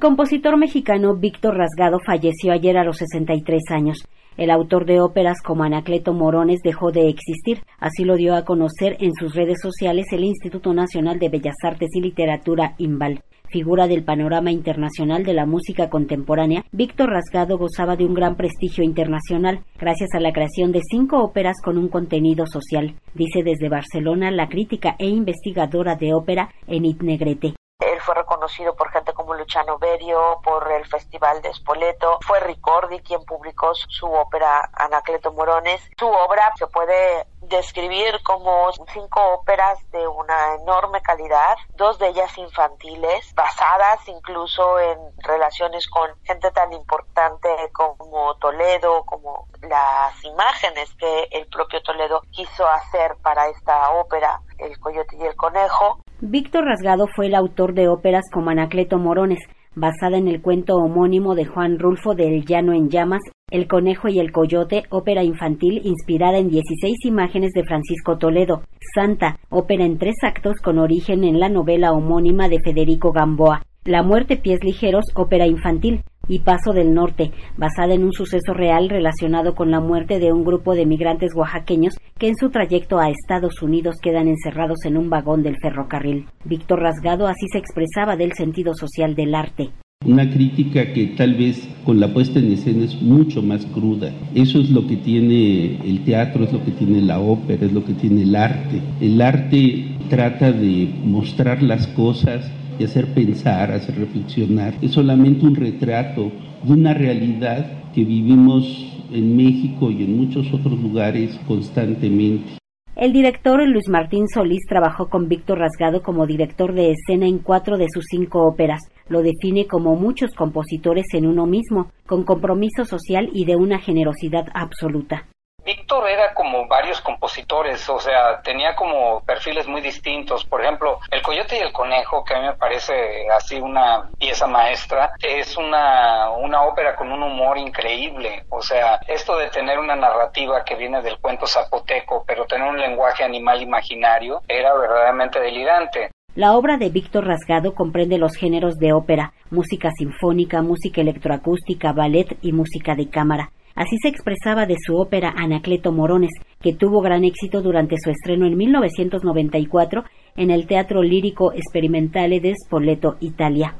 compositor mexicano Víctor Rasgado falleció ayer a los 63 años. El autor de óperas como Anacleto Morones dejó de existir, así lo dio a conocer en sus redes sociales el Instituto Nacional de Bellas Artes y Literatura IMBAL. Figura del panorama internacional de la música contemporánea, Víctor Rasgado gozaba de un gran prestigio internacional gracias a la creación de cinco óperas con un contenido social, dice desde Barcelona la crítica e investigadora de ópera Enid Negrete. Fue reconocido por gente como Luciano Berio, por el Festival de Spoleto. Fue Ricordi quien publicó su ópera Anacleto Morones. Su obra se puede describir como cinco óperas de una enorme calidad, dos de ellas infantiles, basadas incluso en relaciones con gente tan importante como Toledo, como las imágenes que el propio Toledo quiso hacer para esta ópera, El Coyote y el Conejo. Víctor Rasgado fue el autor de óperas como Anacleto Morones, basada en el cuento homónimo de Juan Rulfo de El Llano en Llamas, El Conejo y el Coyote, ópera infantil inspirada en 16 imágenes de Francisco Toledo, Santa, ópera en tres actos con origen en la novela homónima de Federico Gamboa, La muerte pies ligeros, ópera infantil, y Paso del Norte, basada en un suceso real relacionado con la muerte de un grupo de migrantes oaxaqueños que en su trayecto a Estados Unidos quedan encerrados en un vagón del ferrocarril. Víctor Rasgado así se expresaba del sentido social del arte. Una crítica que tal vez con la puesta en escena es mucho más cruda. Eso es lo que tiene el teatro, es lo que tiene la ópera, es lo que tiene el arte. El arte trata de mostrar las cosas y hacer pensar, hacer reflexionar. Es solamente un retrato de una realidad que vivimos en México y en muchos otros lugares constantemente. El director Luis Martín Solís trabajó con Víctor Rasgado como director de escena en cuatro de sus cinco óperas. Lo define como muchos compositores en uno mismo, con compromiso social y de una generosidad absoluta. Víctor era como varios compositores, o sea, tenía como perfiles muy distintos. Por ejemplo, El Coyote y el Conejo, que a mí me parece así una pieza maestra, es una, una ópera con un humor increíble. O sea, esto de tener una narrativa que viene del cuento zapoteco, pero tener un lenguaje animal imaginario, era verdaderamente delirante. La obra de Víctor Rasgado comprende los géneros de ópera, música sinfónica, música electroacústica, ballet y música de cámara. Así se expresaba de su ópera Anacleto Morones, que tuvo gran éxito durante su estreno en 1994 en el Teatro Lírico Experimentale de Spoleto, Italia.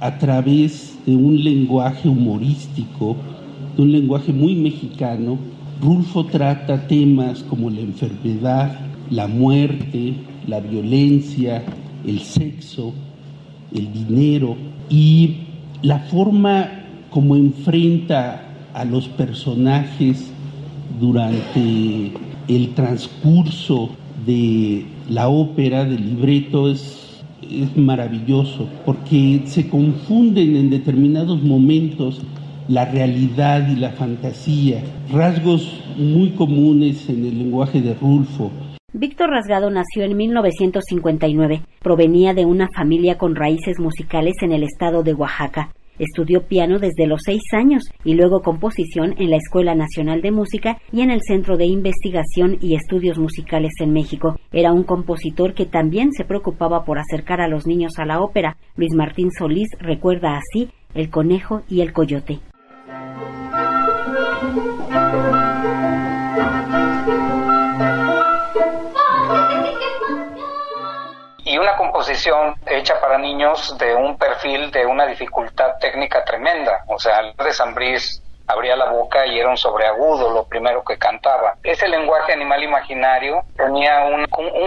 A través de un lenguaje humorístico, de un lenguaje muy mexicano, Rulfo trata temas como la enfermedad, la muerte, la violencia, el sexo, el dinero y la forma como enfrenta a los personajes durante el transcurso de la ópera, del libreto, es, es maravilloso, porque se confunden en determinados momentos la realidad y la fantasía, rasgos muy comunes en el lenguaje de Rulfo, Víctor Rasgado nació en 1959. Provenía de una familia con raíces musicales en el estado de Oaxaca. Estudió piano desde los seis años y luego composición en la Escuela Nacional de Música y en el Centro de Investigación y Estudios Musicales en México. Era un compositor que también se preocupaba por acercar a los niños a la ópera. Luis Martín Solís recuerda así El Conejo y el Coyote. Hecha para niños de un perfil de una dificultad técnica tremenda. O sea, de Zambriz abría la boca y era un sobreagudo lo primero que cantaba. Ese lenguaje animal imaginario tenía un,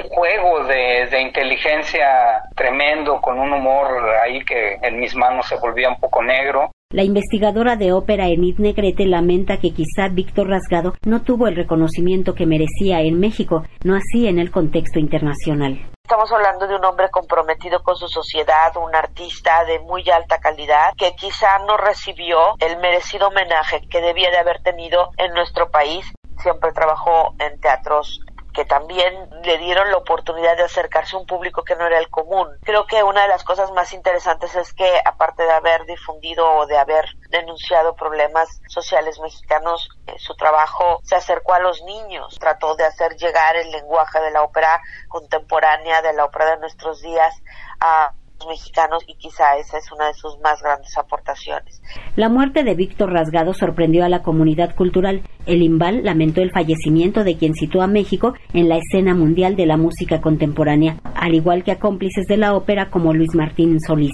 juego de, inteligencia tremendo, con un humor ahí que en mis manos se volvía un poco negro. La investigadora de ópera Enid Negrete lamenta que quizá Víctor Rasgado no tuvo el reconocimiento que merecía en México, no así en el contexto internacional. Estamos hablando de un hombre comprometido con su sociedad, un artista de muy alta calidad que quizá no recibió el merecido homenaje que debía de haber tenido en nuestro país. Siempre trabajó en teatros que también le dieron la oportunidad de acercarse a un público que no era el común. Creo que una de las cosas más interesantes es que aparte de haber difundido o de haber denunciado problemas sociales mexicanos, eh, su trabajo se acercó a los niños, trató de hacer llegar el lenguaje de la ópera contemporánea, de la ópera de nuestros días a mexicanos y quizá esa es una de sus más grandes aportaciones. La muerte de Víctor Rasgado sorprendió a la comunidad cultural. El Imbal lamentó el fallecimiento de quien situó a México en la escena mundial de la música contemporánea, al igual que a cómplices de la ópera como Luis Martín Solís.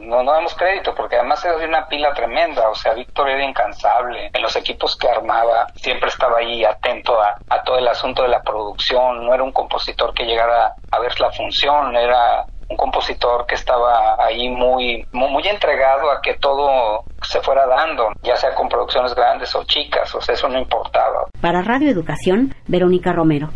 No, no damos crédito porque además era de una pila tremenda, o sea, Víctor era incansable, en los equipos que armaba siempre estaba ahí atento a, a todo el asunto de la producción, no era un compositor que llegara a ver la función, era un compositor que estaba ahí muy, muy, entregado a que todo se fuera dando, ya sea con producciones grandes o chicas, o sea, eso no importaba. Para Radio Educación, Verónica Romero.